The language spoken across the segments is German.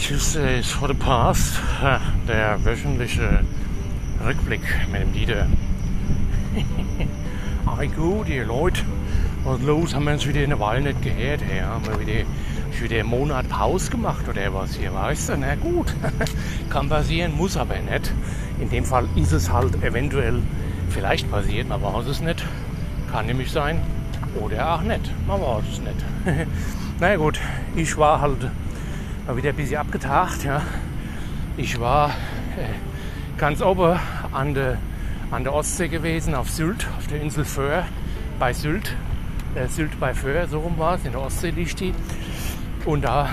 Tuesdays for the Past, der wöchentliche Rückblick mit dem Dieter. Ei gut, ihr Leute, was los? Haben wir uns wieder eine Weile nicht gehört? Ja, haben wir wieder, wieder einen Monat Pause gemacht oder was hier, weißt du? Na gut, kann passieren, muss aber nicht. In dem Fall ist es halt eventuell vielleicht passiert, man weiß es nicht. Kann nämlich sein oder auch nicht, man weiß es nicht. Na gut, ich war halt war wieder ein bisschen abgetagt. Ja. Ich war äh, ganz oben an der, an der Ostsee gewesen, auf Sylt, auf der Insel Föhr, bei Sylt. Äh, Sylt bei Föhr, so rum war es, in der Ostsee liegt die. Und da,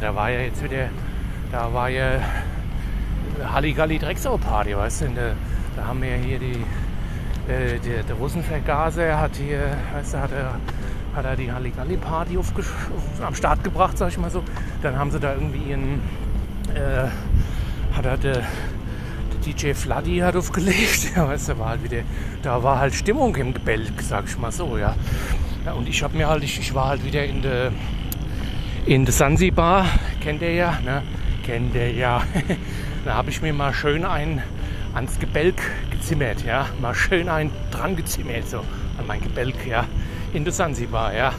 da war ja jetzt wieder, da war ja Halligalli Drecksau Party, weißt du, der, da haben wir hier die, äh, der, der Russenvergaser hat hier, weißt du, hat er hat er die Halligalli-Party am Start gebracht, sag ich mal so. Dann haben sie da irgendwie ihren, äh, hat er der, der DJ Fladdy hat aufgelegt, ja, weißt du, war halt wieder, da war halt Stimmung im Gebälk, sag ich mal so, ja. ja und ich habe mir halt, ich, ich war halt wieder in der in der Sansibar, kennt ihr ja, ne? Kennt ihr ja. da habe ich mir mal schön ein ans Gebälk gezimmert, ja, mal schön ein dran gezimmert, so an mein Gebälk, ja in der Sansibar, ja.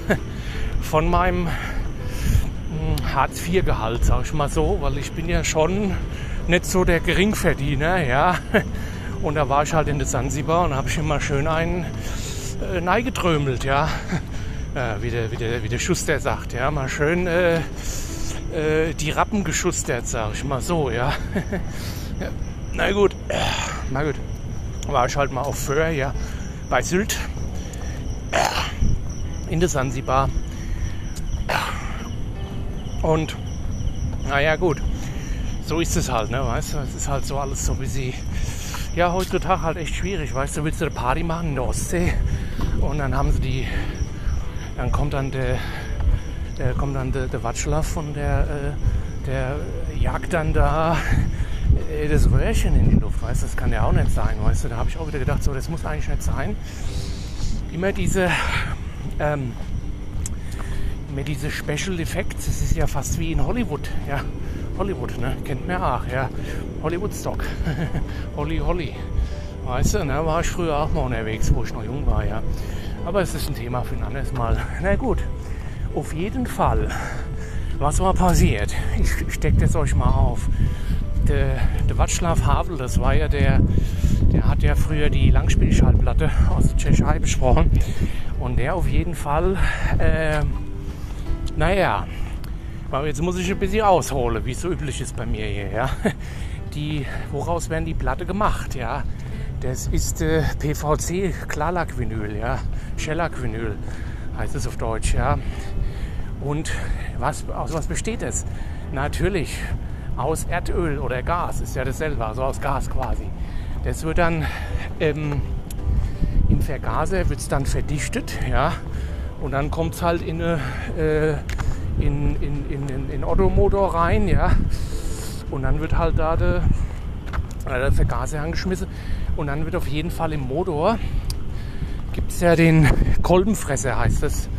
Von meinem hm, Hartz-IV-Gehalt, sag ich mal so, weil ich bin ja schon nicht so der Geringverdiener, ja. Und da war ich halt in der Sansibar und habe ich immer schön einen äh, neigetrömelt, ja. Äh, wie, der, wie, der, wie der Schuster sagt, ja. Mal schön äh, äh, die Rappen geschustert, sag ich mal so, ja. ja. Na gut, na gut. War ich halt mal auf Föhr, ja. Bei Sylt in der Sansibar. Und naja gut, so ist es halt, ne, weißt du, es ist halt so alles so wie sie, ja, heutzutage halt echt schwierig, weißt du, willst du eine Party machen in der Ostsee? Und dann haben sie die, dann kommt dann der, der kommt dann der, der Watschlaff und der, äh, der jagt dann da äh, das Röhrchen in die Luft, weißt du, das kann ja auch nicht sein, weißt du, da habe ich auch wieder gedacht, so, das muss eigentlich nicht sein. Immer diese ähm, mit diese Special Effects, es ist ja fast wie in Hollywood, ja. Hollywood, ne? Kennt man auch, ja. Hollywood Stock. Holly Holly. Weißt du, ne? War ich früher auch mal unterwegs, wo ich noch jung war, ja. Aber es ist ein Thema für ein anderes Mal. Na gut, auf jeden Fall. Was war passiert? Ich stecke das euch mal auf. Der, der Václav Havel, das war ja der, der hat ja früher die Langspielschallplatte aus der Tschechei besprochen. Und der auf jeden Fall, äh, naja, jetzt muss ich ein bisschen ausholen, wie es so üblich ist bei mir hier. Ja. Die, woraus werden die Platte gemacht? Ja, das ist äh, PVC Klarlack-Vinyl, ja, Shellac-Vinyl heißt es auf Deutsch, ja. Und was, aus was besteht es? Natürlich aus Erdöl oder Gas, ist ja dasselbe, also aus Gas quasi. Das wird dann ähm, Vergaser wird es dann verdichtet, ja, und dann kommt es halt in, eine, äh, in, in, in, in, Ottomotor rein, ja, und dann wird halt da der, der Vergaser angeschmissen. Und dann wird auf jeden Fall im Motor gibt es ja den Kolbenfresser heißt es.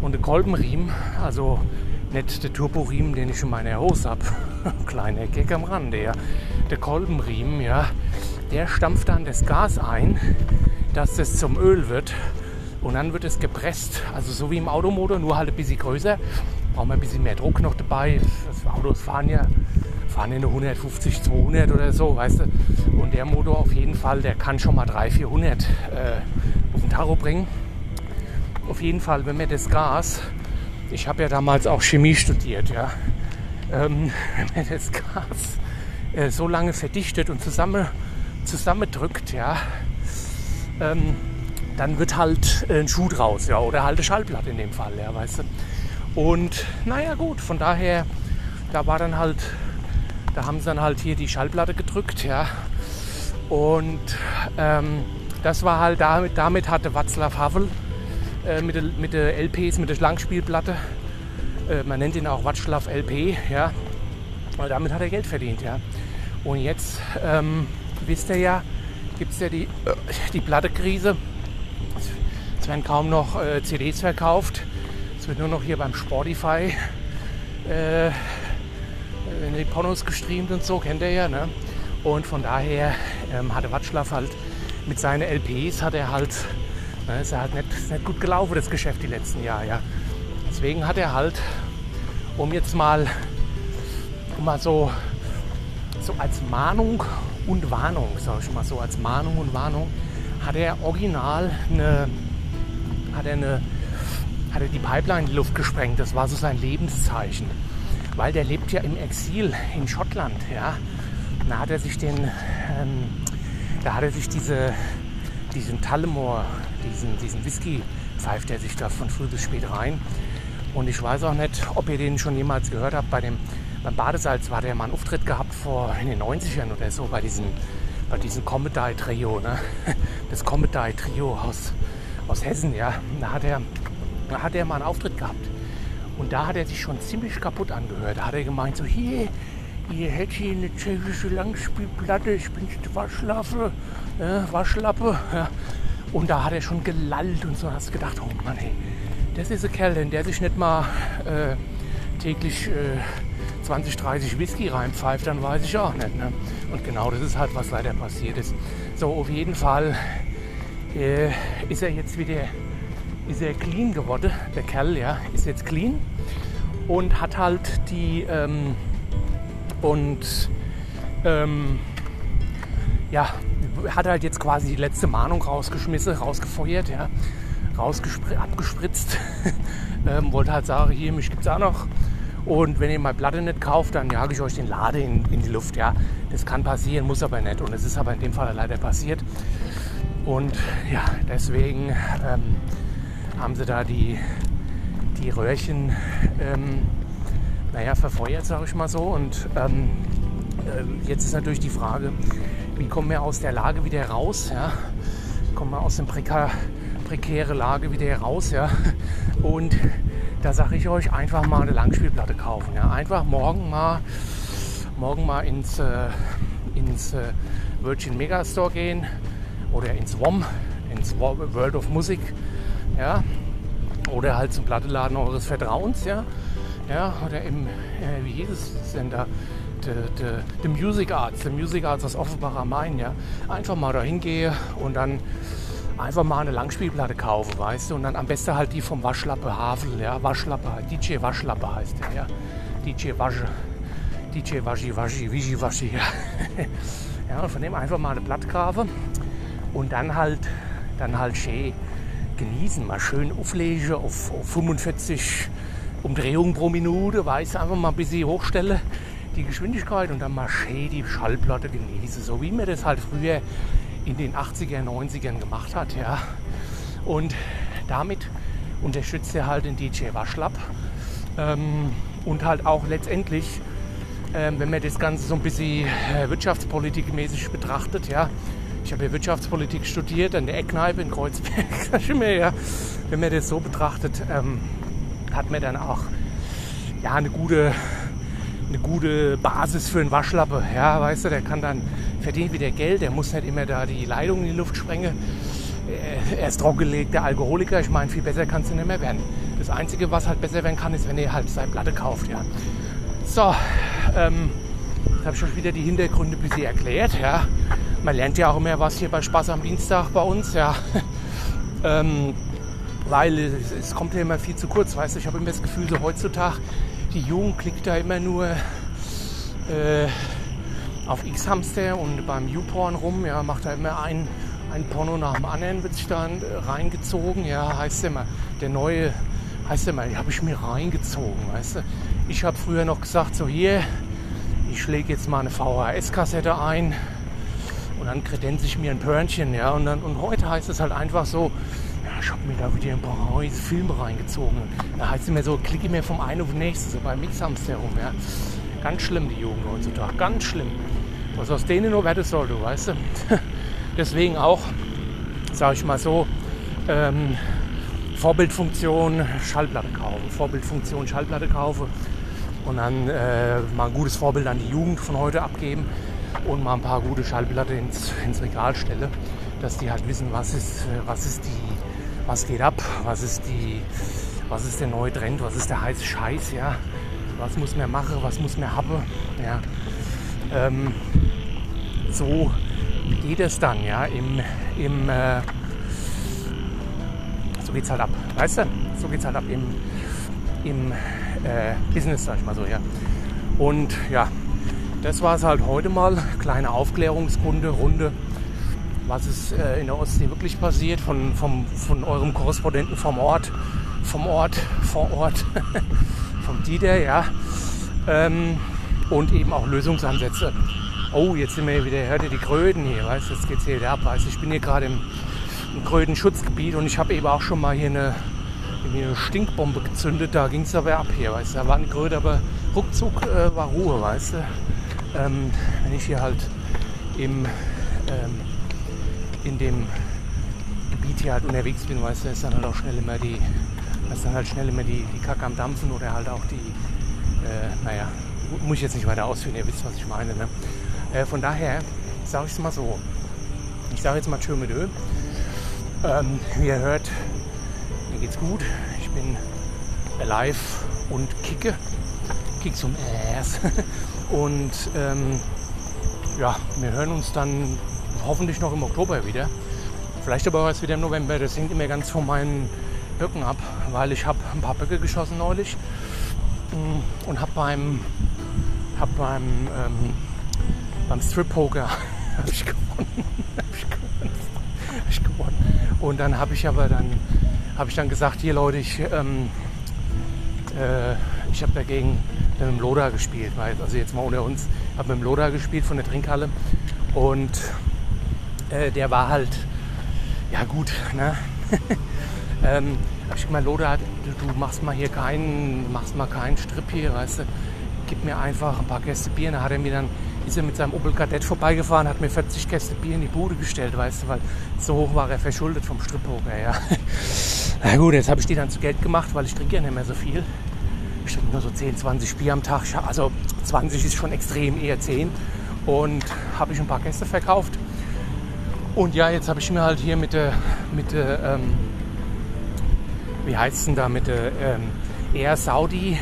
Und der Kolbenriemen, also nicht der Turboriemen, den ich in meiner Hose habe, kleiner Gag am Rande, ja, der Kolbenriemen, ja, der stampft dann das Gas ein dass es zum Öl wird und dann wird es gepresst. Also so wie im Automotor, nur halt ein bisschen größer. Brauchen wir ein bisschen mehr Druck noch dabei. Das Autos fahren ja, fahren ja nur 150, 200 oder so, weißt du. Und der Motor auf jeden Fall, der kann schon mal 300, 400 äh, auf den Tacho bringen. Auf jeden Fall, wenn wir das Gas, ich habe ja damals auch Chemie studiert, ja. Ähm, wenn man das Gas äh, so lange verdichtet und zusammen, zusammendrückt, ja, ähm, dann wird halt ein Schuh draus, ja, oder halt eine Schallplatte in dem Fall, ja, weißt du. Und naja, gut, von daher, da war dann halt, da haben sie dann halt hier die Schallplatte gedrückt, ja. Und ähm, das war halt damit, damit hatte Václav Havel äh, mit, der, mit der LPs, mit der Langspielplatte, äh, man nennt ihn auch Václav LP, ja, weil damit hat er Geld verdient, ja. Und jetzt ähm, wisst ihr ja, gibt es ja die, die Plattekrise. Es werden kaum noch äh, CDs verkauft. Es wird nur noch hier beim Spotify äh, äh, die Pornos gestreamt und so, kennt er ja. Ne? Und von daher ähm, hatte Watschlaff halt mit seinen LPs hat er halt, ne, ist er halt nicht, nicht gut gelaufen, das Geschäft die letzten Jahre. Ja. Deswegen hat er halt, um jetzt mal, um mal so, so als Mahnung und Warnung, sag ich mal so, als Mahnung und Warnung, hat er original eine, hat er eine, hat er die Pipeline in die Luft gesprengt. Das war so sein Lebenszeichen. Weil der lebt ja im Exil in Schottland, ja. Da hat er sich den, ähm, da hat er sich diese, diesen Tullamore, diesen, diesen Whisky pfeift er sich da von früh bis spät rein. Und ich weiß auch nicht, ob ihr den schon jemals gehört habt. Bei dem, beim Badesalz war der mal einen Auftritt gehabt vor in den 90ern oder so bei diesem, bei diesem Comedy Trio, ne? Das Comedy Trio aus, aus Hessen, ja. Da hat er, da hat er mal einen Auftritt gehabt. Und da hat er sich schon ziemlich kaputt angehört. Da hat er gemeint, so hier, ihr hättet hier eine tschechische Langspielplatte, ich bin Waschlappe, äh, Waschlappe. Ja. Und da hat er schon gelallt und so. hast du gedacht, oh Mann, hey, das ist ein Kerl, der sich nicht mal äh, täglich äh, 20, 30 Whisky reinpfeift, dann weiß ich auch nicht. Ne? Und genau das ist halt, was leider passiert ist. So, auf jeden Fall äh, ist er jetzt wieder ist er clean geworden. Der Kerl, ja, ist jetzt clean und hat halt die ähm, und ähm, ja, hat halt jetzt quasi die letzte Mahnung rausgeschmissen, rausgefeuert, ja, abgespritzt. ähm, wollte halt sagen, hier, mich gibt es auch noch. Und wenn ihr mal Platte nicht kauft, dann jage ich euch den Lade in, in, die Luft. Ja, das kann passieren, muss aber nicht. Und es ist aber in dem Fall leider passiert. Und ja, deswegen ähm, haben sie da die, die Röhrchen ähm, naja, verfeuert, sage ich mal so. Und ähm, äh, jetzt ist natürlich die Frage, wie kommen wir aus der Lage wieder raus? Ja? Kommen wir aus der prekar, prekäre Lage wieder raus? Ja? Und da sage ich euch, einfach mal eine Langspielplatte kaufen. Ja? Einfach morgen mal, morgen mal ins, äh, ins äh, Virgin Megastore gehen oder ins WOM, ins World of Music. Ja? Oder halt zum Platteladen eures Vertrauens. Ja? Ja, oder im, äh, wie hieß es denn da? The, Music Arts, the Music Arts aus Offenbach am Main, ja. Einfach mal da hingehe und dann einfach mal eine Langspielplatte kaufe, weißt du, und dann am besten halt die vom Waschlappe Havel, ja, Waschlappe, DJ Waschlappe heißt der, ja. DJ Wasche, DJ Waschi Waschi, Wischi Waschi, ja. ja, und von dem einfach mal eine Platte und dann halt, dann halt schön genießen, mal schön auflegen auf, auf 45 Umdrehungen pro Minute, weiß einfach mal ein bisschen hochstelle die Geschwindigkeit und dann mal schön die Schallplatte genieße, so wie man das halt früher in den 80er, 90ern gemacht hat, ja. Und damit unterstützt er halt den DJ Waschlapp ähm, und halt auch letztendlich, ähm, wenn man das Ganze so ein bisschen äh, wirtschaftspolitikmäßig betrachtet, ja. Ich habe ja Wirtschaftspolitik studiert an der Eckkneipe in Kreuzberg. ja, wenn man das so betrachtet, ähm, hat man dann auch ja, eine, gute, eine gute Basis für einen Waschlappe. Ja, weißt du, der kann dann verdienen wieder Geld, der muss nicht immer da die Leitung in die Luft sprengen. Er ist trockengelegter Alkoholiker, ich meine, viel besser kannst du nicht mehr werden. Das Einzige, was halt besser werden kann, ist, wenn er halt seine Platte kauft. Ja. So, ähm, jetzt habe ich schon wieder die Hintergründe ein bisschen erklärt. Ja. Man lernt ja auch immer was hier bei Spaß am Dienstag bei uns. Ja. ähm, weil es, es, kommt ja immer viel zu kurz, weißt du. Ich habe immer das Gefühl, so heutzutage, die Jugend klickt da immer nur äh, auf X-Hamster und beim YouPorn rum, ja, macht da immer ein, ein Porno nach dem anderen, wird sich dann reingezogen, ja, heißt immer, der neue, heißt immer, die habe ich mir reingezogen, weißt du. Ich habe früher noch gesagt, so hier, ich schläge jetzt mal eine VHS-Kassette ein und dann kredenze ich mir ein Pörnchen, ja, und, dann, und heute heißt es halt einfach so, ich habe mir da wieder ein paar neue Filme reingezogen. Da heißt es mir so, klicke mir vom einen auf den nächsten, so bei Mixhamster herum. Ja. Ganz schlimm, die Jugend heutzutage. Ganz schlimm. Was aus denen nur werden soll, du weißt du. Deswegen auch, sage ich mal so, ähm, Vorbildfunktion Schallplatte kaufen. Vorbildfunktion Schallplatte kaufen. Und dann äh, mal ein gutes Vorbild an die Jugend von heute abgeben und mal ein paar gute Schallplatte ins, ins Regal stelle, dass die halt wissen, was ist, was ist die was geht ab, was ist die, was ist der neue Trend, was ist der heiße Scheiß, ja. Was muss man machen, was muss man haben. Ja. Ähm, so geht es dann, ja, im, im äh, so geht's halt ab, weißt du? So geht's halt ab im, im äh, Business, sag ich mal so, ja. Und ja, das war es halt heute mal. Kleine Aufklärungsrunde, Runde, was ist äh, in der Ostsee wirklich passiert, von, vom, von eurem Korrespondenten vom Ort, vom Ort, vor Ort, vom Dieter, ja. Ähm, und eben auch Lösungsansätze. Oh, jetzt sind wir wieder, hört ihr die Kröten hier, weißt du, jetzt geht's hier wieder ab, du, ich bin hier gerade im, im Krötenschutzgebiet und ich habe eben auch schon mal hier eine, eine Stinkbombe gezündet, da ging es aber ab hier, weißt du, da war eine Kröte, aber ruckzuck äh, war Ruhe, weißt du. Ähm, wenn ich hier halt im, ähm, in dem Gebiet hier halt unterwegs bin, weißt du, ist dann halt auch schnell immer die, ist dann halt schnell immer die, die Kacke am Dampfen oder halt auch die, äh, naja, muss ich jetzt nicht weiter ausführen, ihr wisst, was ich meine. Ne? Äh, von daher sage ich es mal so. Ich sage jetzt mal Tschö mit Ö. Ähm, wie ihr hört, mir geht's gut. Ich bin alive und kicke. Kick zum Ass. und ähm, ja, wir hören uns dann hoffentlich noch im Oktober wieder. Vielleicht aber auch erst wieder im November. Das hängt immer ganz von meinen Böcken ab, weil ich habe ein paar Böcke geschossen neulich mm, und habe beim, hab beim, ähm, beim Strip-Poker habe ich gewonnen. hab ich gewonnen. hab ich gewonnen. Und dann habe ich aber dann, habe ich dann gesagt, hier Leute, ich, ähm, äh, ich habe dagegen mit dem Loda gespielt, also jetzt mal ohne uns, habe mit dem Loda gespielt von der Trinkhalle und äh, der war halt, ja gut, ne? ähm, hab ich gemeint, Loda, du, du, machst mal hier keinen, machst mal keinen Strip hier, weißt du, gib mir einfach ein paar Käste Bier. Dann hat er mir dann, ist er mit seinem Opel Kadett vorbeigefahren, hat mir 40 Käste Bier in die Bude gestellt, weißt du, weil so hoch war er verschuldet vom Strippoker, ja. Na gut, jetzt habe ich die dann zu Geld gemacht, weil ich trinke ja nicht mehr so viel. Ich trinke nur so 10, 20 Bier am Tag. Also 20 ist schon extrem, eher 10. Und habe ich ein paar Gäste verkauft. Und ja, jetzt habe ich mir halt hier mit der, mit der ähm, wie heißt denn da, mit der ähm, Air Saudi,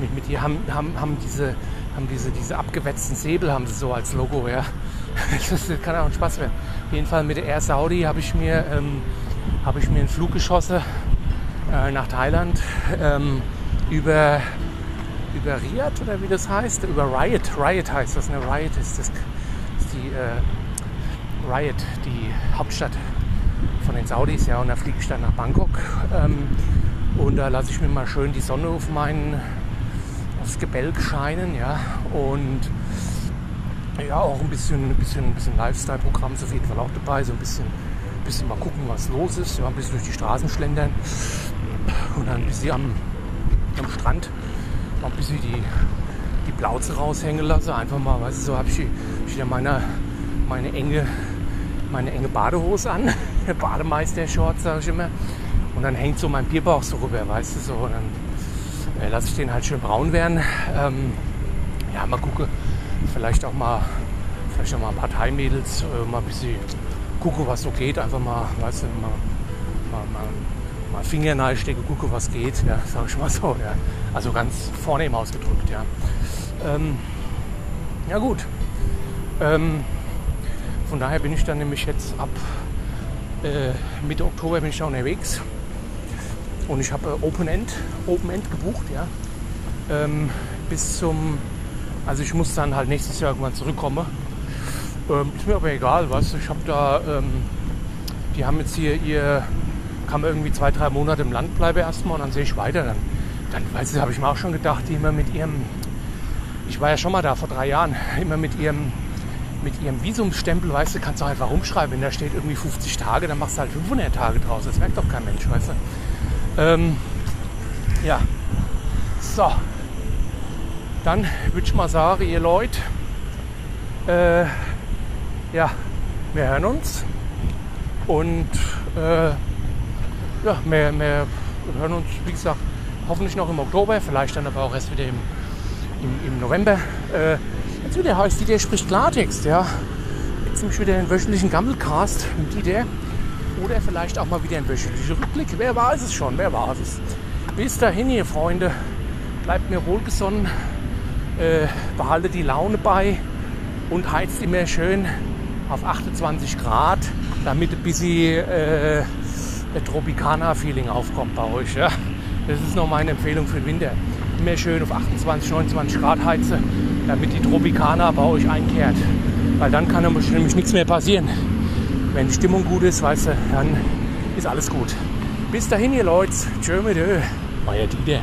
mit, mit die haben, haben, haben diese haben diese, diese abgewetzten Säbel haben sie so als Logo, ja. Das kann auch ein Spaß werden. Auf jeden Fall mit der Air Saudi habe ich mir ähm, habe ich mir einen Flug geschossen äh, nach Thailand ähm, über über Riyadh oder wie das heißt, über Riot. Riot heißt das, ne? Riot ist das ist die äh, Riot, die Hauptstadt von den Saudis, ja, und da fliege ich dann nach Bangkok. Ähm, und da lasse ich mir mal schön die Sonne auf meinen aufs Gebälk scheinen, ja, und ja, auch ein bisschen, ein bisschen, ein bisschen Lifestyle-Programm ist auf jeden Fall auch dabei, so ein bisschen, bisschen mal gucken, was los ist, ja, ein bisschen durch die Straßen schlendern und dann ein bisschen am, am Strand mal ein bisschen die, die Plauze raushängen lassen, einfach mal, weißt du, so habe ich, ich wieder meine, meine enge, meine enge Badehose an, Bademeister-Shorts, sage ich immer, und dann hängt so mein Bierbauch so rüber, weißt du, so, und dann äh, lasse ich den halt schön braun werden, ähm, ja, mal gucken, vielleicht auch mal, vielleicht auch mal ein paar Thai-Mädels, äh, mal ein bisschen gucken, was so geht. Einfach mal, weißt du, mal, mal, mal, mal Finger stecken, gucken, was geht. Ja, sag ich mal so. Ja. Also ganz vornehm ausgedrückt, ja. Ähm, ja gut. Ähm, von daher bin ich dann nämlich jetzt ab Mitte Oktober bin ich da unterwegs. Und ich habe äh, Open End, Open End gebucht, ja. Ähm, bis zum also ich muss dann halt nächstes Jahr irgendwann zurückkommen. Ähm, ist mir aber egal, was. Ich habe da, ähm, die haben jetzt hier ihr, kann irgendwie zwei, drei Monate im Land bleiben erstmal und dann sehe ich weiter. Dann, dann weißt du, habe ich mir auch schon gedacht, die immer mit ihrem, ich war ja schon mal da vor drei Jahren, immer mit ihrem, mit ihrem Visumsstempel, weißt du, kannst du einfach rumschreiben. Wenn da steht irgendwie 50 Tage, dann machst du halt 500 Tage draus. Das merkt doch kein Mensch, weißt du. Ähm, ja. So, dann würde ich mal sagen, ihr Leute, äh, ja, wir hören uns und äh, ja, wir, wir, hören uns, wie gesagt, hoffentlich noch im Oktober, vielleicht dann aber auch erst wieder im, im, im November. Äh, jetzt wieder heißt die, der spricht Klartext, ja. Jetzt nämlich wieder einen wöchentlichen Gammelcast mit die der. Oder vielleicht auch mal wieder ein wöchentlicher Rückblick. Wer weiß es schon, wer weiß es. Bis dahin, ihr Freunde bleibt mir wohlgesonnen, äh, behalte die Laune bei und heizt immer schön auf 28 Grad, damit ein bisschen äh, Tropicana-Feeling aufkommt bei euch. Ja? Das ist noch meine Empfehlung für den Winter. Immer schön auf 28, 29 Grad heizen, damit die Tropicana bei euch einkehrt. Weil dann kann nämlich nichts mehr passieren. Wenn die Stimmung gut ist, weißt du, dann ist alles gut. Bis dahin, ihr Leute. Tschö mit Euer Dieter.